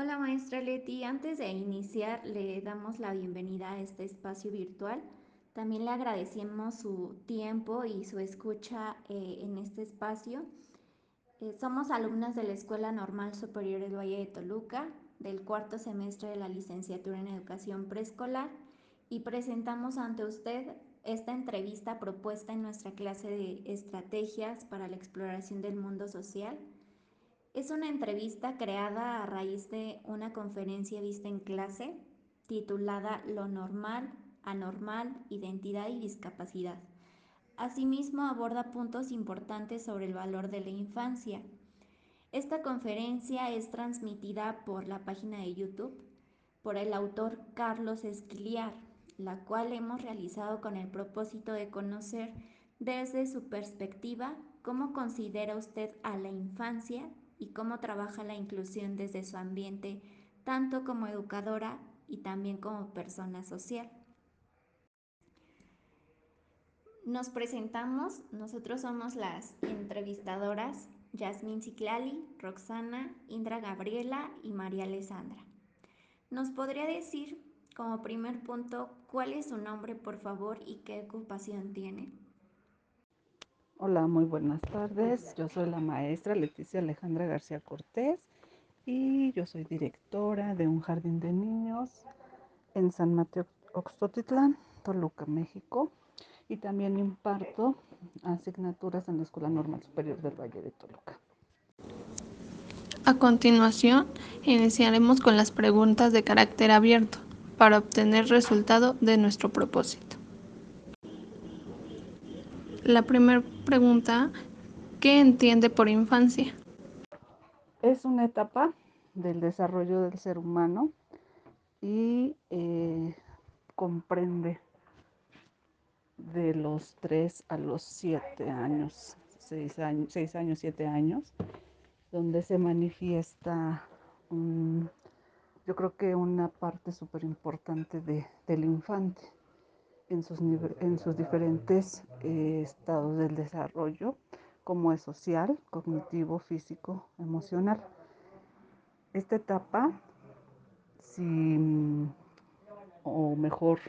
Hola maestra Leti, antes de iniciar le damos la bienvenida a este espacio virtual. También le agradecemos su tiempo y su escucha eh, en este espacio. Eh, somos alumnas de la Escuela Normal Superior del Valle de Toluca, del cuarto semestre de la licenciatura en Educación Preescolar y presentamos ante usted esta entrevista propuesta en nuestra clase de estrategias para la exploración del mundo social es una entrevista creada a raíz de una conferencia vista en clase titulada Lo normal, anormal, identidad y discapacidad. Asimismo aborda puntos importantes sobre el valor de la infancia. Esta conferencia es transmitida por la página de YouTube por el autor Carlos Esquiliar, la cual hemos realizado con el propósito de conocer desde su perspectiva cómo considera usted a la infancia y cómo trabaja la inclusión desde su ambiente, tanto como educadora y también como persona social. Nos presentamos, nosotros somos las entrevistadoras Yasmín Ciclali, Roxana, Indra Gabriela y María Alessandra. ¿Nos podría decir, como primer punto, cuál es su nombre, por favor, y qué ocupación tiene? Hola, muy buenas tardes. Yo soy la maestra Leticia Alejandra García Cortés y yo soy directora de un jardín de niños en San Mateo Oxtotitlán, Toluca, México. Y también imparto asignaturas en la Escuela Normal Superior del Valle de Toluca. A continuación, iniciaremos con las preguntas de carácter abierto para obtener resultado de nuestro propósito. La primera pregunta, ¿qué entiende por infancia? Es una etapa del desarrollo del ser humano y eh, comprende de los 3 a los 7 años, 6 años, 6 años, 7 años, donde se manifiesta, yo creo que una parte súper importante de, del infante en sus, en sus diferentes eh, estados del desarrollo, como es social, cognitivo, físico, emocional. Esta etapa, si, o mejor,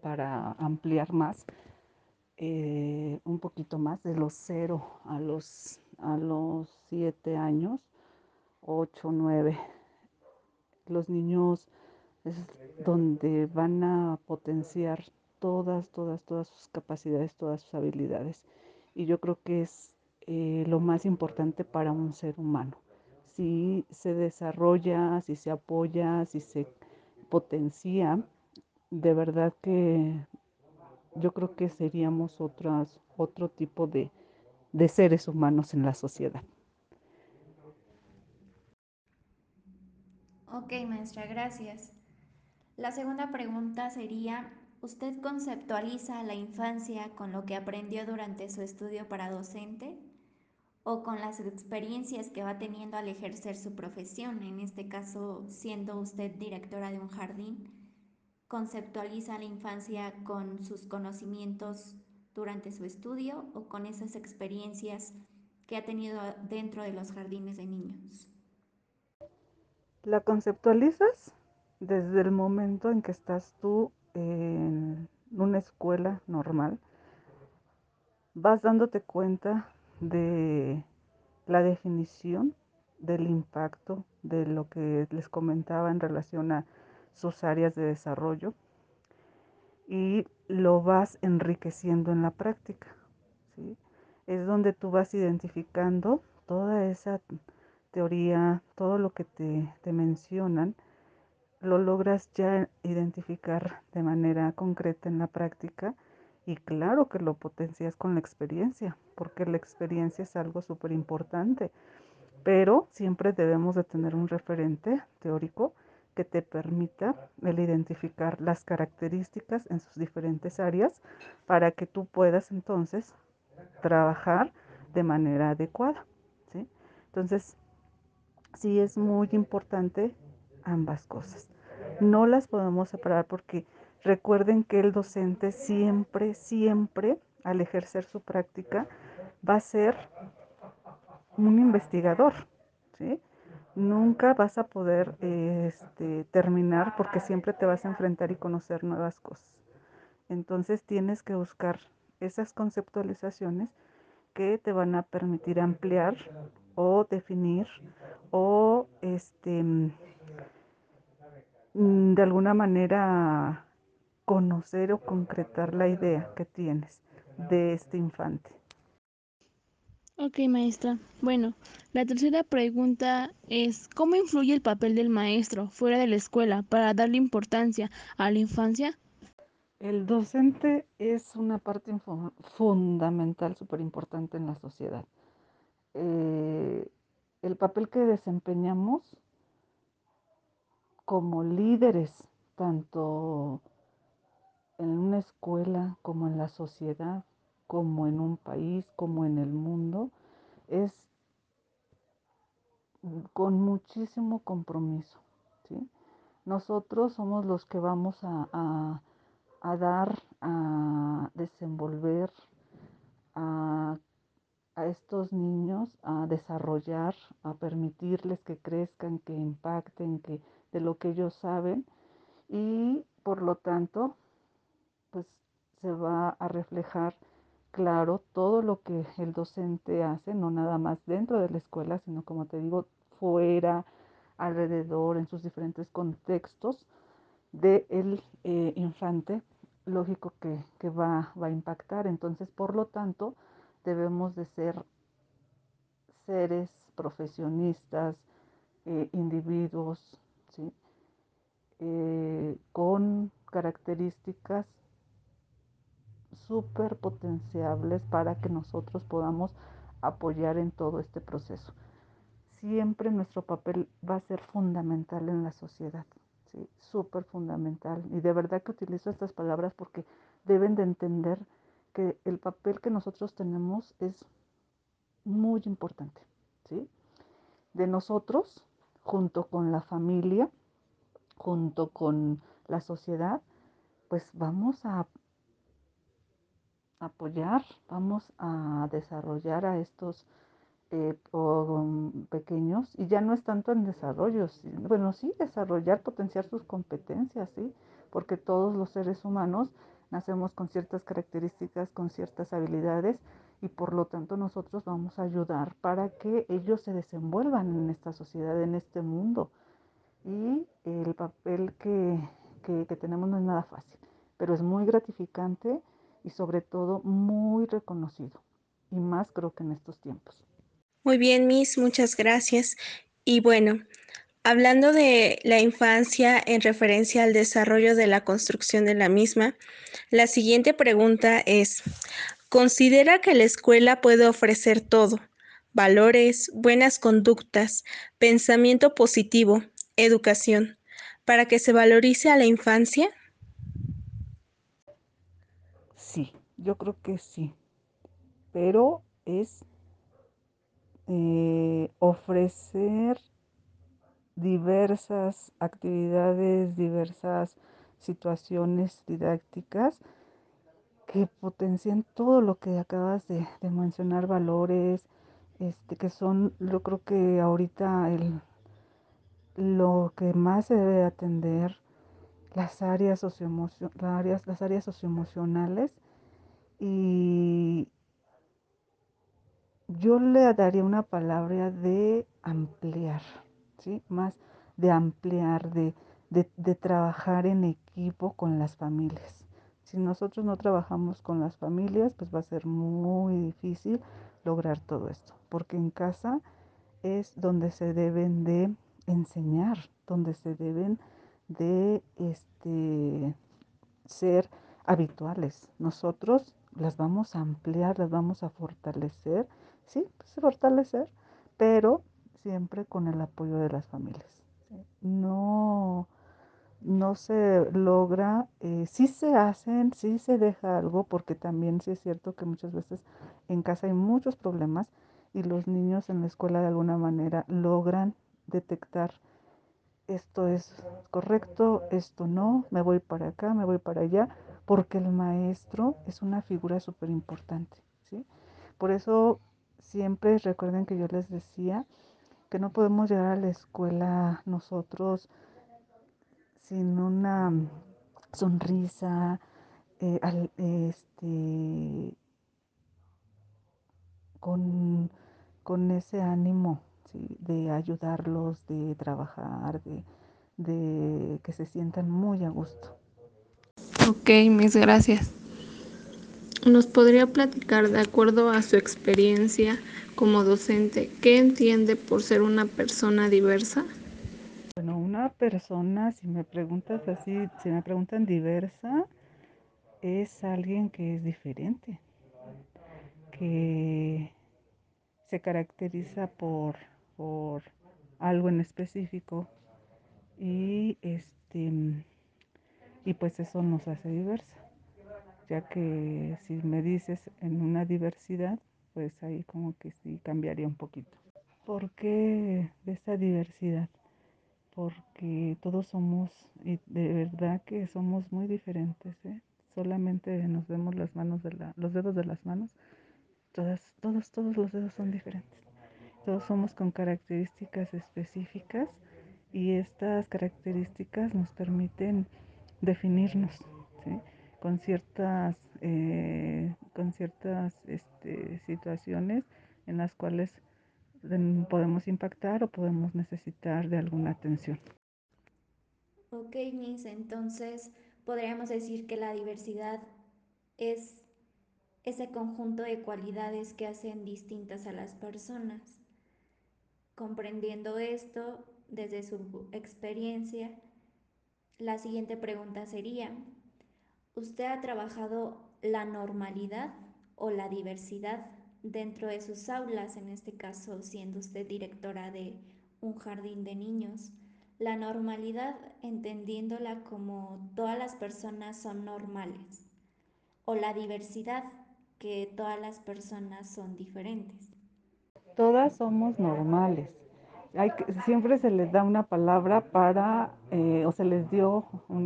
para ampliar más, eh, un poquito más, de los 0 a los, a los 7 años, 8, 9, los niños es donde van a potenciar todas, todas, todas sus capacidades, todas sus habilidades. Y yo creo que es eh, lo más importante para un ser humano. Si se desarrolla, si se apoya, si se potencia, de verdad que yo creo que seríamos otras, otro tipo de, de seres humanos en la sociedad. Ok, maestra, gracias. La segunda pregunta sería, ¿usted conceptualiza la infancia con lo que aprendió durante su estudio para docente o con las experiencias que va teniendo al ejercer su profesión? En este caso, siendo usted directora de un jardín, ¿conceptualiza la infancia con sus conocimientos durante su estudio o con esas experiencias que ha tenido dentro de los jardines de niños? ¿La conceptualizas? Desde el momento en que estás tú en una escuela normal, vas dándote cuenta de la definición del impacto de lo que les comentaba en relación a sus áreas de desarrollo y lo vas enriqueciendo en la práctica. Es donde tú vas identificando toda esa teoría, todo lo que te, te mencionan lo logras ya identificar de manera concreta en la práctica y claro que lo potencias con la experiencia, porque la experiencia es algo súper importante, pero siempre debemos de tener un referente teórico que te permita el identificar las características en sus diferentes áreas para que tú puedas entonces trabajar de manera adecuada. ¿sí? Entonces, sí es muy importante ambas cosas. No las podemos separar porque recuerden que el docente siempre, siempre, al ejercer su práctica, va a ser un investigador, ¿sí? nunca vas a poder este, terminar porque siempre te vas a enfrentar y conocer nuevas cosas. Entonces tienes que buscar esas conceptualizaciones que te van a permitir ampliar o definir o este de alguna manera conocer o concretar la idea que tienes de este infante. Ok, maestra. Bueno, la tercera pregunta es, ¿cómo influye el papel del maestro fuera de la escuela para darle importancia a la infancia? El docente es una parte fundamental, súper importante en la sociedad. Eh, el papel que desempeñamos como líderes, tanto en una escuela como en la sociedad, como en un país, como en el mundo, es con muchísimo compromiso. Nosotros somos los que vamos a, a, dar, a desenvolver a, a estos niños, a desarrollar, a permitirles que crezcan, que impacten, que de lo que ellos saben y por lo tanto pues se va a reflejar claro todo lo que el docente hace, no nada más dentro de la escuela, sino como te digo, fuera, alrededor, en sus diferentes contextos del de eh, infante, lógico que, que va, va, a impactar. Entonces, por lo tanto, debemos de ser seres profesionistas, eh, individuos, eh, con características súper potenciables para que nosotros podamos apoyar en todo este proceso. Siempre nuestro papel va a ser fundamental en la sociedad, ¿sí? súper fundamental. Y de verdad que utilizo estas palabras porque deben de entender que el papel que nosotros tenemos es muy importante. ¿sí? De nosotros, junto con la familia, junto con la sociedad, pues vamos a apoyar, vamos a desarrollar a estos eh, pequeños y ya no es tanto en desarrollo, bueno, sí, desarrollar, potenciar sus competencias, ¿sí? Porque todos los seres humanos nacemos con ciertas características, con ciertas habilidades y por lo tanto nosotros vamos a ayudar para que ellos se desenvuelvan en esta sociedad, en este mundo. Y el papel que, que, que tenemos no es nada fácil, pero es muy gratificante y sobre todo muy reconocido. Y más creo que en estos tiempos. Muy bien, Miss, muchas gracias. Y bueno, hablando de la infancia en referencia al desarrollo de la construcción de la misma, la siguiente pregunta es, ¿considera que la escuela puede ofrecer todo? Valores, buenas conductas, pensamiento positivo, educación, para que se valorice a la infancia? Sí, yo creo que sí, pero es eh, ofrecer diversas actividades, diversas situaciones didácticas que potencian todo lo que acabas de, mencionar, valores, este, que son, yo creo que ahorita lo que más se debe atender, las áreas, socioemocionales, las áreas socioemocionales. Y yo le daría una palabra de ampliar, Más de ampliar, de, de, de, trabajar en equipo con las familias. Si nosotros no trabajamos con las familias, pues va a ser muy difícil lograr todo esto, porque en casa es donde se deben de enseñar, donde se deben de este, ser habituales. Nosotros las vamos a ampliar, las vamos a fortalecer, sí, pues fortalecer, pero siempre con el apoyo de las familias. No, no se logra, eh, sí se hacen, sí se deja algo, porque también sí es cierto que muchas veces en casa hay muchos problemas y los niños en la escuela de alguna manera logran detectar esto es correcto, esto no, me voy para acá, me voy para allá, porque el maestro es una figura súper importante, ¿sí? Por eso siempre recuerden que yo les decía que no podemos llegar a la escuela nosotros sin una sonrisa, eh, al, este, con, con, ese ánimo ¿sí? de ayudarlos, de trabajar, de, de que se sientan muy a gusto. Ok, mis gracias. ¿Nos podría platicar, de acuerdo a su experiencia como docente, qué entiende por ser una persona diversa? Bueno, una persona, si me preguntas así, si me preguntan diversa, es alguien que es diferente, que se caracteriza por, por algo en específico y este y pues eso nos hace diversa ya que si me dices en una diversidad pues ahí como que sí cambiaría un poquito ¿por qué de esa diversidad? porque todos somos y de verdad que somos muy diferentes ¿eh? solamente nos vemos las manos de la, los dedos de las manos todas, todos, todos los dedos son diferentes todos somos con características específicas y estas características nos permiten definirnos. Con ciertas, eh, con ciertas este, situaciones en las cuales podemos impactar o podemos necesitar de alguna atención. Ok, Miss, entonces podríamos decir que la diversidad es ese conjunto de cualidades que hacen distintas a las personas. Comprendiendo esto desde su experiencia, la siguiente pregunta sería, ¿usted ha trabajado la normalidad o la diversidad dentro de sus aulas, en este caso siendo usted directora de un jardín de niños? La normalidad entendiéndola como todas las personas son normales o la diversidad que todas las personas son diferentes todas somos normales. Hay siempre se les da una palabra para, eh, o se les dio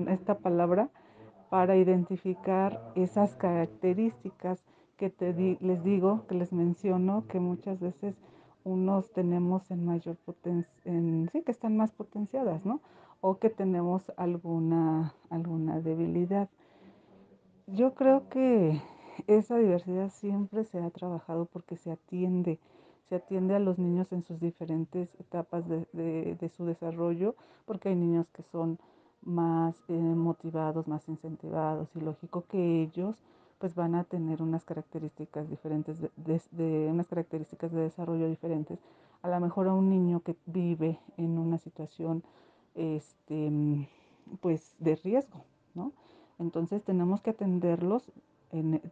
esta palabra para identificar esas características que te les digo, que les menciono, que muchas veces unos tenemos en mayor potencia, sí, que están más potenciadas, ¿no? O que tenemos alguna, alguna debilidad. Yo creo que esa diversidad siempre se ha trabajado porque se atiende se atiende a los niños en sus diferentes etapas de, su desarrollo, porque hay niños que son más eh, motivados, más incentivados y lógico que ellos pues van a tener unas características diferentes, de, unas características de desarrollo diferentes. A lo mejor a un niño que vive en una situación este, pues de riesgo, ¿no? Entonces tenemos que atenderlos,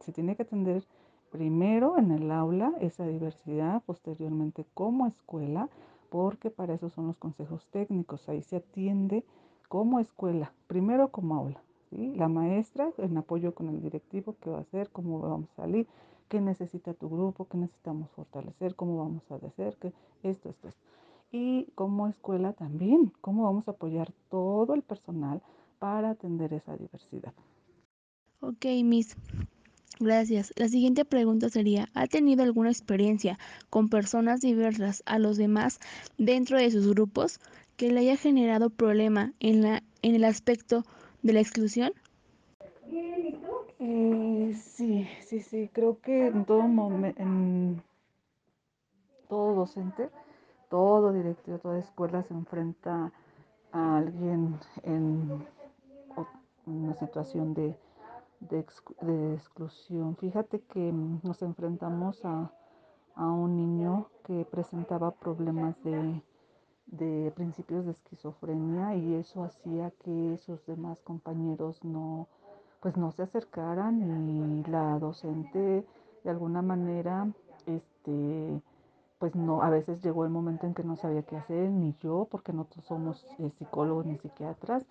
se tiene que atender primero en el aula esa diversidad, posteriormente como escuela, porque para eso son los consejos técnicos, ahí se atiende como escuela, primero como aula. La maestra en apoyo con el directivo, qué va a hacer, cómo vamos a salir, qué necesita tu grupo, qué necesitamos fortalecer, cómo vamos a hacer, que esto, esto, esto. Y como escuela también, cómo vamos a apoyar todo el personal para atender esa diversidad. Ok, Miss. Gracias. La siguiente pregunta sería, ¿ha tenido alguna experiencia con personas diversas a los demás dentro de sus grupos que le haya generado problema en, la, en el aspecto de la exclusión? Eh, sí, sí, sí, creo que en todo momento, en todo docente, todo directivo, toda escuela se enfrenta a alguien en una situación de de, exclusión. Fíjate que nos enfrentamos a, un niño que presentaba problemas de, de, principios de esquizofrenia y eso hacía que sus demás compañeros no pues no se acercaran y la docente de alguna manera este pues no a veces llegó el momento en que no sabía qué hacer ni yo porque nosotros somos eh, psicólogos ni psiquiatras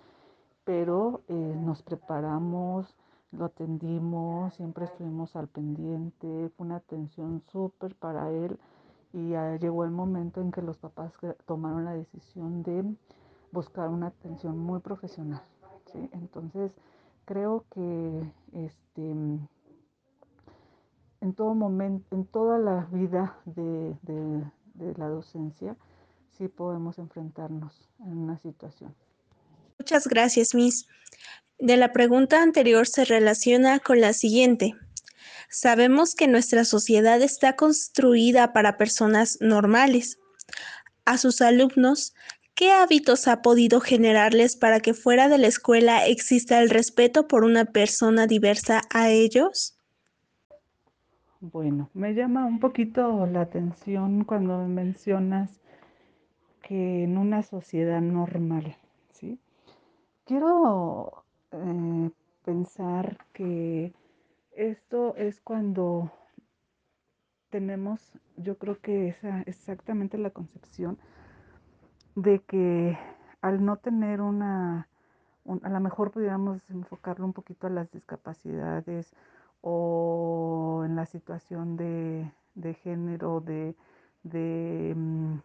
pero eh, nos preparamos lo atendimos, siempre estuvimos al pendiente, fue una atención súper para él y llegó el momento en que los papás tomaron la decisión de buscar una atención muy profesional. Entonces, creo que este, en todo momento, en toda la vida de, de la docencia, sí podemos enfrentarnos en una situación. Muchas gracias, Miss. De la pregunta anterior se relaciona con la siguiente. Sabemos que nuestra sociedad está construida para personas normales. A sus alumnos, ¿qué hábitos ha podido generarles para que fuera de la escuela exista el respeto por una persona diversa a ellos? Bueno, me llama un poquito la atención cuando mencionas que en una sociedad normal, ¿sí? Quiero eh, pensar que esto es cuando tenemos, yo creo que esa exactamente la concepción de que al no tener una, a lo mejor pudiéramos enfocarlo un poquito a las discapacidades o en la situación de, género, de, mm,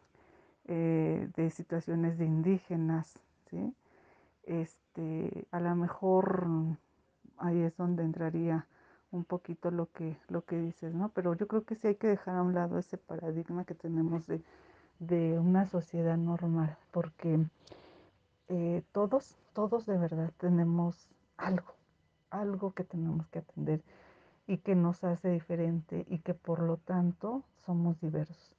eh, de, situaciones de indígenas, ¿sí? Este, a lo mejor ahí es donde entraría un poquito lo que, lo que dices, ¿no? Pero yo creo que sí hay que dejar a un lado ese paradigma que tenemos de, una sociedad normal, porque eh, todos, todos de verdad tenemos algo, algo que tenemos que atender y que nos hace diferente y que por lo tanto somos diversos.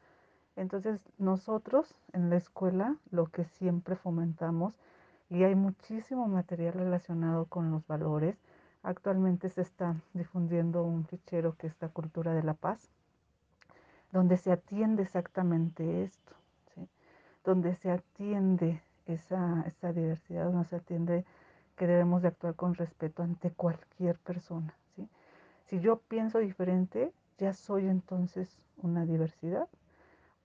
Entonces nosotros en la escuela lo que siempre fomentamos, y hay muchísimo material relacionado con los valores, Actualmente se está difundiendo un fichero que es la cultura de la paz, donde se atiende exactamente esto, donde se atiende esa, esa, diversidad, donde se atiende que debemos de actuar con respeto ante cualquier persona. Si yo pienso diferente, ya soy entonces una diversidad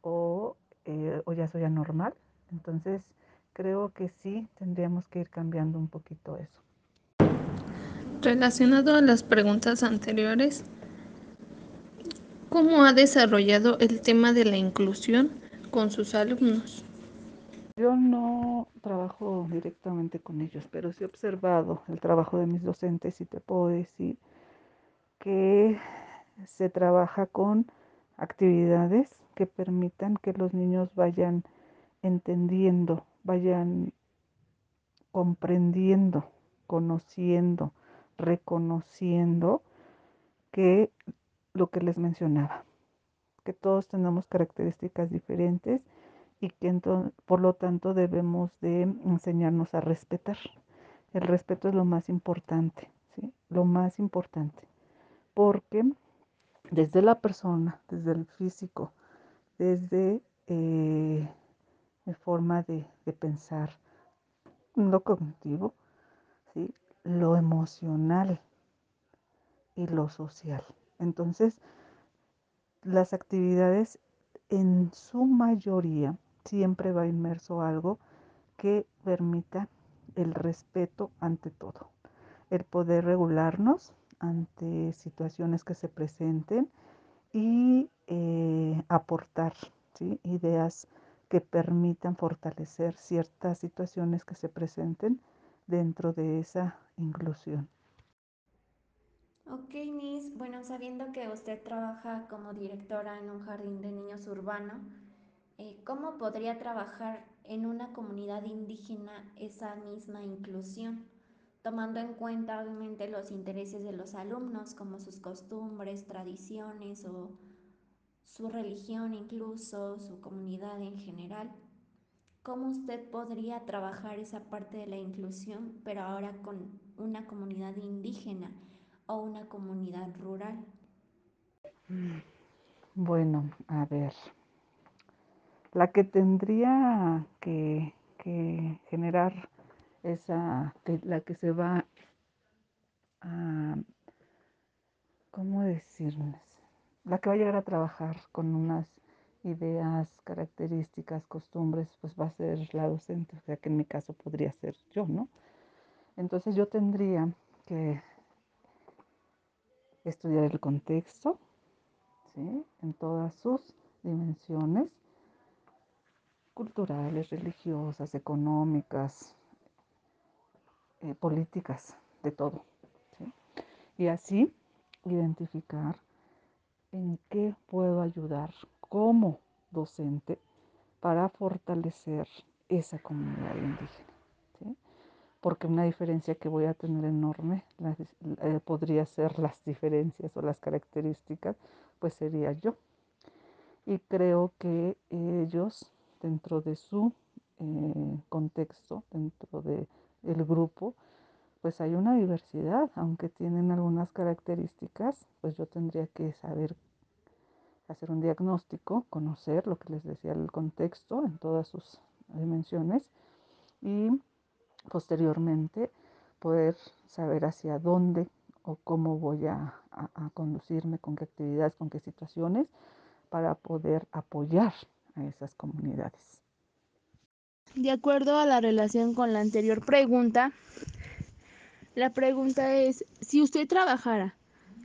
o, eh, o ya soy anormal. Entonces creo que sí tendríamos que ir cambiando un poquito eso. Relacionado a las preguntas anteriores, ¿cómo ha desarrollado el tema de la inclusión con sus alumnos? Yo no trabajo directamente con ellos, pero sí he observado el trabajo de mis docentes y te puedo decir que se trabaja con actividades que permitan que los niños vayan entendiendo, vayan comprendiendo, conociendo, reconociendo que lo que les mencionaba, que todos tenemos características diferentes y que por lo tanto debemos de enseñarnos a respetar. El respeto es lo más importante. Lo más importante, porque desde la persona, desde el físico, desde eh, mi forma de, pensar, lo cognitivo. Lo emocional y lo social. Entonces, las actividades en su mayoría siempre va inmerso algo que permita el respeto ante todo, el poder regularnos ante situaciones que se presenten y eh, aportar ideas que permitan fortalecer ciertas situaciones que se presenten dentro de esa inclusión. Ok, Miss. Bueno, sabiendo que usted trabaja como directora en un jardín de niños urbano, eh, ¿cómo podría trabajar en una comunidad indígena esa misma inclusión? Tomando en cuenta obviamente los intereses de los alumnos, como sus costumbres, tradiciones o su religión incluso, su comunidad en general. ¿Cómo usted podría trabajar esa parte de la inclusión, pero ahora con una comunidad indígena o una comunidad rural? Bueno, a ver. La que tendría que, generar esa, la que se va a, ¿cómo decirles? La que va a llegar a trabajar con unas ideas, características, costumbres, pues va a ser la docente, o sea que en mi caso podría ser yo, ¿no? Entonces yo tendría que estudiar el contexto, ¿sí? En todas sus dimensiones, culturales, religiosas, económicas, eh, políticas, de todo. ¿sí? Y así identificar en qué puedo ayudar como docente para fortalecer esa comunidad indígena. Porque una diferencia que voy a tener enorme eh, podría ser las diferencias o las características, pues sería yo. Y creo que ellos, dentro de su eh, contexto, dentro del grupo, pues hay una diversidad, aunque tienen algunas características, pues yo tendría que saber hacer un diagnóstico, conocer lo que les decía el contexto en todas sus dimensiones y posteriormente poder saber hacia dónde o cómo voy a, conducirme, con qué actividades, con qué situaciones, para poder apoyar a esas comunidades. De acuerdo a la relación con la anterior pregunta, la pregunta es, si usted trabajara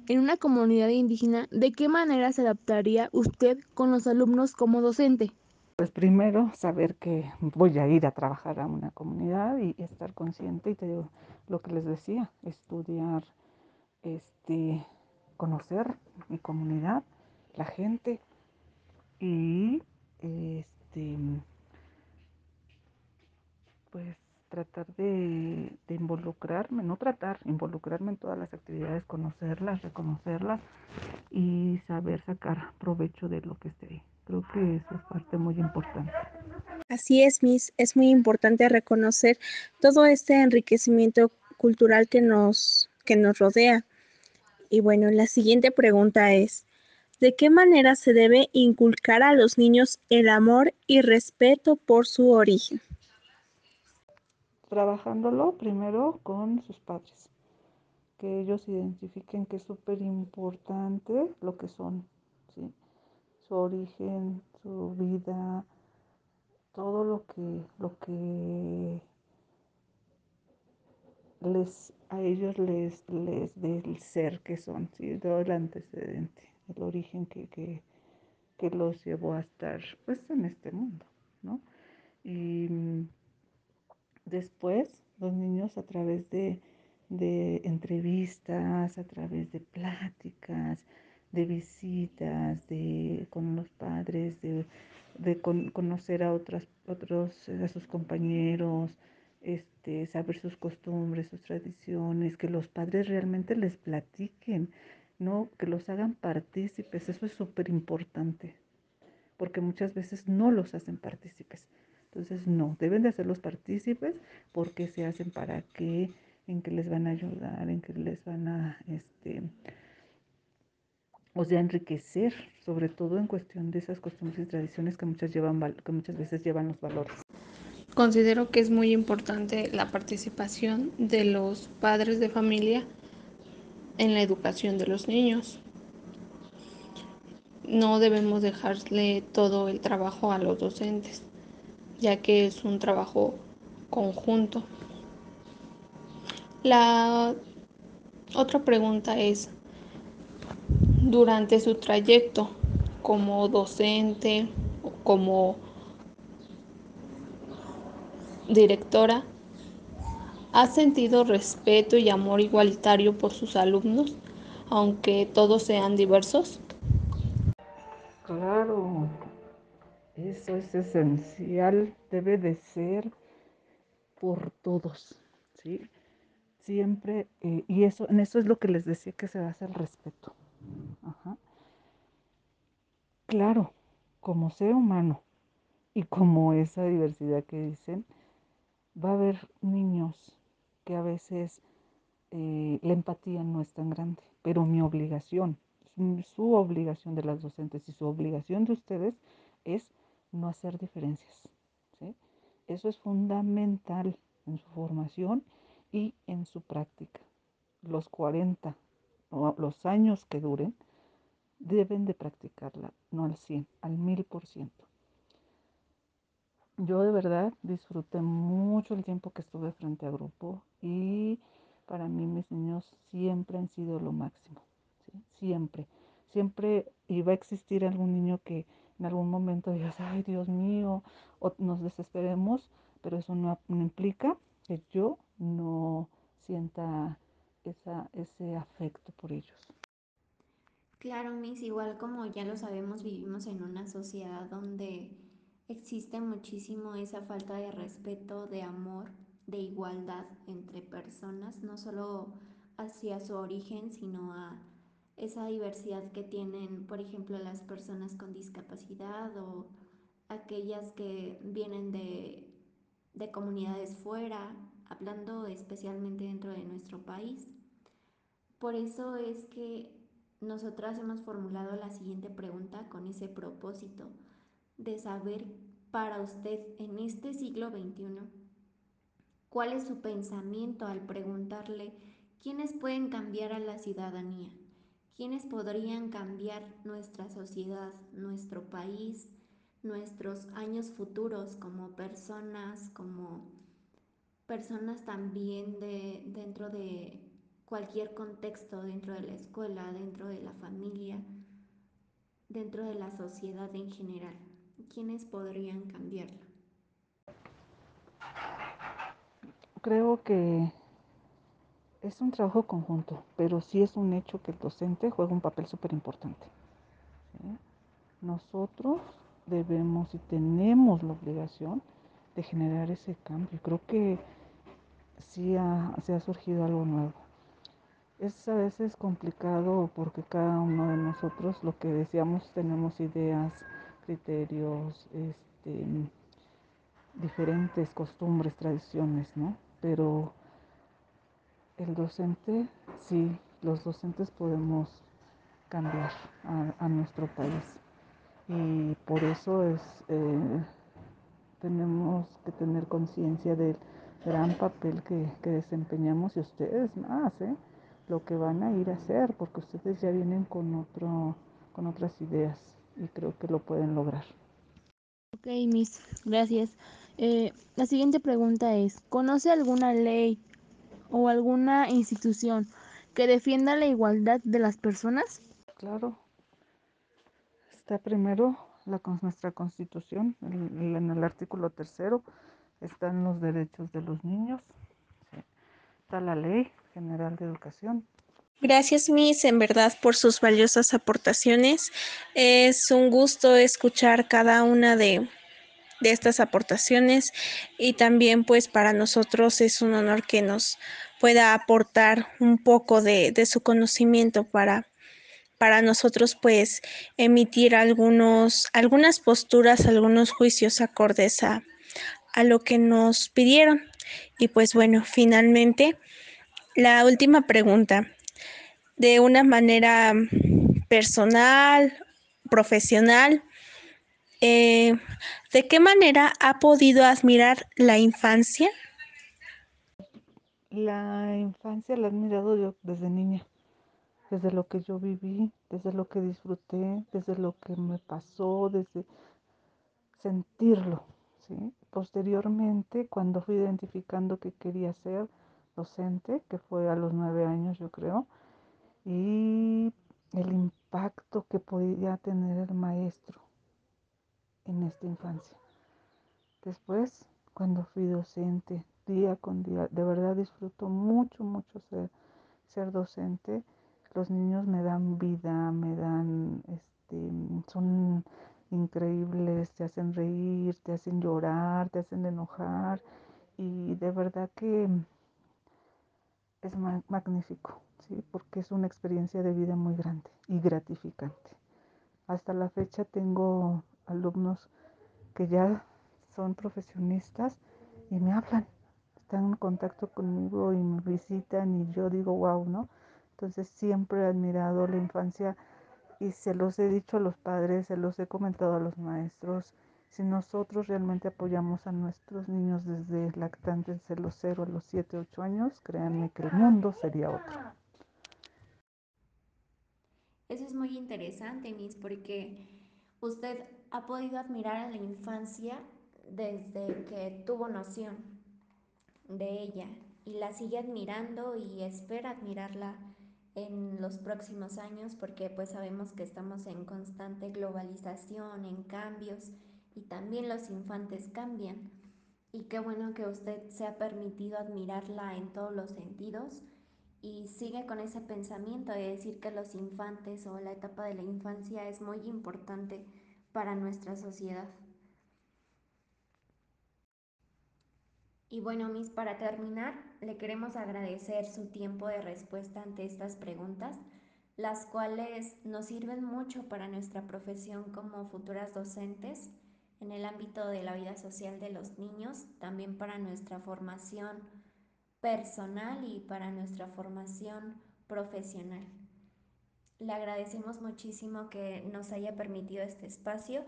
en una comunidad indígena, ¿de qué manera se adaptaría usted con los alumnos como docente? Pues primero saber que voy a ir a trabajar a una comunidad y estar consciente y te digo lo que les decía, estudiar, este, conocer mi comunidad, la gente y este pues tratar de, involucrarme, no tratar, involucrarme en todas las actividades, conocerlas, reconocerlas y saber sacar provecho de lo que esté. Creo que eso es parte muy importante. Así es, Miss. Es muy importante reconocer todo este enriquecimiento cultural que nos, que nos rodea. Y bueno, la siguiente pregunta es, ¿de qué manera se debe inculcar a los niños el amor y respeto por su origen? Trabajándolo primero con sus padres, que ellos identifiquen que es súper importante lo que son, su origen, su vida, todo lo que, lo que les, a ellos les, les del ser que son, ¿sí? todo el antecedente, el origen que, que, que, los llevó a estar pues, en este mundo. ¿no? Y mm, después los niños a través de, de entrevistas, a través de pláticas, de visitas de, con los padres, de, de conocer a otras, otros, a sus compañeros, este, saber sus costumbres, sus tradiciones, que los padres realmente les platiquen, ¿no? Que los hagan partícipes, eso es súper importante, porque muchas veces no los hacen partícipes. Entonces, no, deben de hacerlos partícipes porque se hacen para qué, en qué les van a ayudar, en qué les van a, este, o sea, enriquecer, sobre todo en cuestión de esas costumbres y tradiciones que muchas, llevan, que muchas veces llevan los valores. Considero que es muy importante la participación de los padres de familia en la educación de los niños. No debemos dejarle todo el trabajo a los docentes, ya que es un trabajo conjunto. La otra pregunta es, durante su trayecto como docente, como directora, ¿ha sentido respeto y amor igualitario por sus alumnos, aunque todos sean diversos? Claro, eso es esencial, debe de ser por todos, ¿sí? Siempre, eh, y eso, en eso es lo que les decía que se hace el respeto. Claro, como ser humano y como esa diversidad que dicen, va a haber niños que a veces eh, la empatía no es tan grande, pero mi obligación, su obligación de las docentes y su obligación de ustedes es no hacer diferencias. Eso es fundamental en su formación y en su práctica. Los 40 o los años que duren, deben de practicarla, no al 100, al 1000%. Yo de verdad disfruté mucho el tiempo que estuve frente a grupo y para mí mis niños siempre han sido lo máximo, siempre. Siempre iba a existir algún niño que en algún momento digas, ay Dios mío, o nos desesperemos, pero eso no, implica que yo no sienta esa, ese afecto por ellos. Claro, Miss, igual como ya lo sabemos, vivimos en una sociedad donde existe muchísimo esa falta de respeto, de amor, de igualdad entre personas, no solo hacia su origen, sino a esa diversidad que tienen, por ejemplo, las personas con discapacidad o aquellas que vienen de, de comunidades fuera, hablando especialmente dentro de nuestro país. Por eso es que nosotras hemos formulado la siguiente pregunta con ese propósito de saber para usted en este siglo XXI cuál es su pensamiento al preguntarle quiénes pueden cambiar a la ciudadanía, quiénes podrían cambiar nuestra sociedad, nuestro país, nuestros años futuros como personas, como personas también de, dentro de cualquier contexto, dentro de la escuela, dentro de la familia, dentro de la sociedad en general. ¿Quiénes podrían cambiarla? Creo que es un trabajo conjunto, pero sí es un hecho que el docente juega un papel súper importante. Nosotros debemos y tenemos la obligación de generar ese cambio. Creo que sí ha, se ha surgido algo nuevo. Es a veces complicado porque cada uno de nosotros, lo que decíamos, tenemos ideas, criterios, este, diferentes costumbres, tradiciones, ¿no? Pero el docente, sí, los docentes podemos cambiar a, nuestro país. Y por eso es, eh, tenemos que tener conciencia del gran papel que, que, desempeñamos y ustedes más, ¿eh? lo que van a ir a hacer, porque ustedes ya vienen con, otro, con otras ideas y creo que lo pueden lograr. Ok, Miss, gracias. Eh, la siguiente pregunta es, ¿conoce alguna ley o alguna institución que defienda la igualdad de las personas? Claro. Está primero la, nuestra constitución, en, en el artículo tercero están los derechos de los niños, ¿sí? está la ley general de educación. Gracias, Miss, en verdad, por sus valiosas aportaciones. Es un gusto escuchar cada una de, de estas aportaciones y también pues para nosotros es un honor que nos pueda aportar un poco de, de su conocimiento para, para nosotros pues emitir algunos, algunas posturas, algunos juicios acordes a, a lo que nos pidieron. Y pues bueno, finalmente, la última pregunta de una manera personal, profesional. Eh, ¿De qué manera ha podido admirar la infancia? La infancia la he admirado yo desde niña, desde lo que yo viví, desde lo que disfruté, desde lo que me pasó, desde sentirlo. ¿sí? Posteriormente, cuando fui identificando que quería ser docente, que fue a los nueve años yo creo, y el impacto que podía tener el maestro en esta infancia. Después, cuando fui docente, día con día, de verdad disfruto mucho, mucho ser, docente. Los niños me dan vida, me dan, este, son increíbles, te hacen reír, te hacen llorar, te hacen enojar y de verdad que es magnífico, ¿sí? porque es una experiencia de vida muy grande y gratificante. Hasta la fecha tengo alumnos que ya son profesionistas y me hablan, están en contacto conmigo y me visitan y yo digo, wow, ¿no? Entonces siempre he admirado la infancia y se los he dicho a los padres, se los he comentado a los maestros. Si nosotros realmente apoyamos a nuestros niños desde lactantes de los 0 a los 7, 8 años, créanme que el mundo sería otro. Eso es muy interesante, Miss, porque usted ha podido admirar a la infancia desde que tuvo noción de ella y la sigue admirando y espera admirarla en los próximos años porque pues sabemos que estamos en constante globalización, en cambios y también los infantes cambian. Y qué bueno que usted se ha permitido admirarla en todos los sentidos y sigue con ese pensamiento de decir que los infantes o la etapa de la infancia es muy importante para nuestra sociedad. Y bueno, mis, para terminar, le queremos agradecer su tiempo de respuesta ante estas preguntas, las cuales nos sirven mucho para nuestra profesión como futuras docentes en el ámbito de la vida social de los niños, también para nuestra formación personal y para nuestra formación profesional. Le agradecemos muchísimo que nos haya permitido este espacio.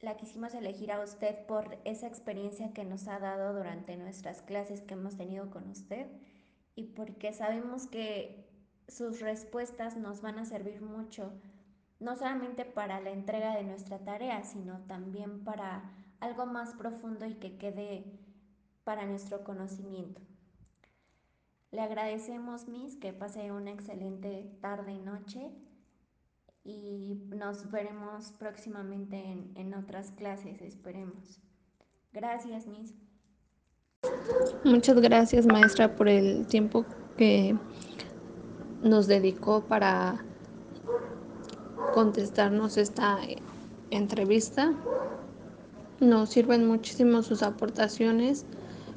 La quisimos elegir a usted por esa experiencia que nos ha dado durante nuestras clases que hemos tenido con usted y porque sabemos que sus respuestas nos van a servir mucho, no solamente para la entrega de nuestra tarea, sino también para algo más profundo y que quede para nuestro conocimiento. Le agradecemos, Miss, que pase una excelente tarde y noche y nos veremos próximamente en, en otras clases, esperemos. Gracias, Miss. Muchas gracias, maestra, por el tiempo que nos dedicó para contestarnos esta entrevista. Nos sirven muchísimo sus aportaciones,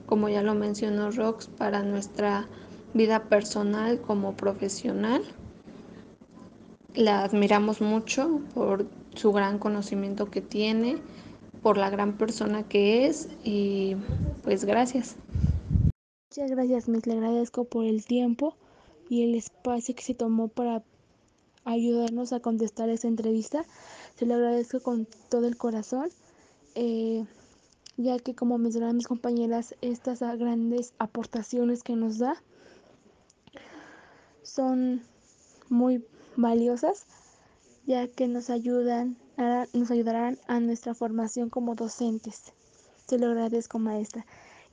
como ya lo mencionó Rox, para nuestra vida personal como profesional. La admiramos mucho por su gran conocimiento que tiene, por la gran persona que es y pues gracias. Muchas gracias, Miss. Le agradezco por el tiempo y el espacio que se tomó para ayudarnos a contestar esa entrevista. Se lo agradezco con todo el corazón, eh, ya que como mencionaron mis compañeras, estas grandes aportaciones que nos da son muy valiosas, ya que nos ayudan, nos ayudarán a nuestra formación como docentes. Se lo agradezco, maestra,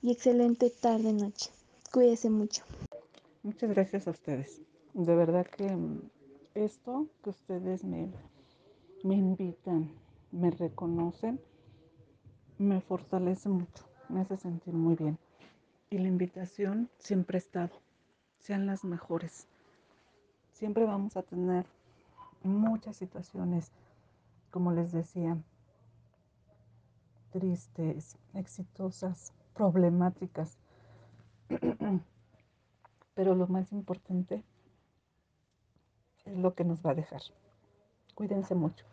y excelente tarde noche. Cuídese mucho. Muchas gracias a ustedes. De verdad que esto que ustedes me, me invitan, me reconocen, me fortalece mucho, me hace sentir muy bien. Y la invitación siempre ha estado, sean las mejores. Siempre vamos a tener muchas situaciones, como les decía, tristes, exitosas, problemáticas. Pero lo más importante es lo que nos va a dejar. Cuídense mucho.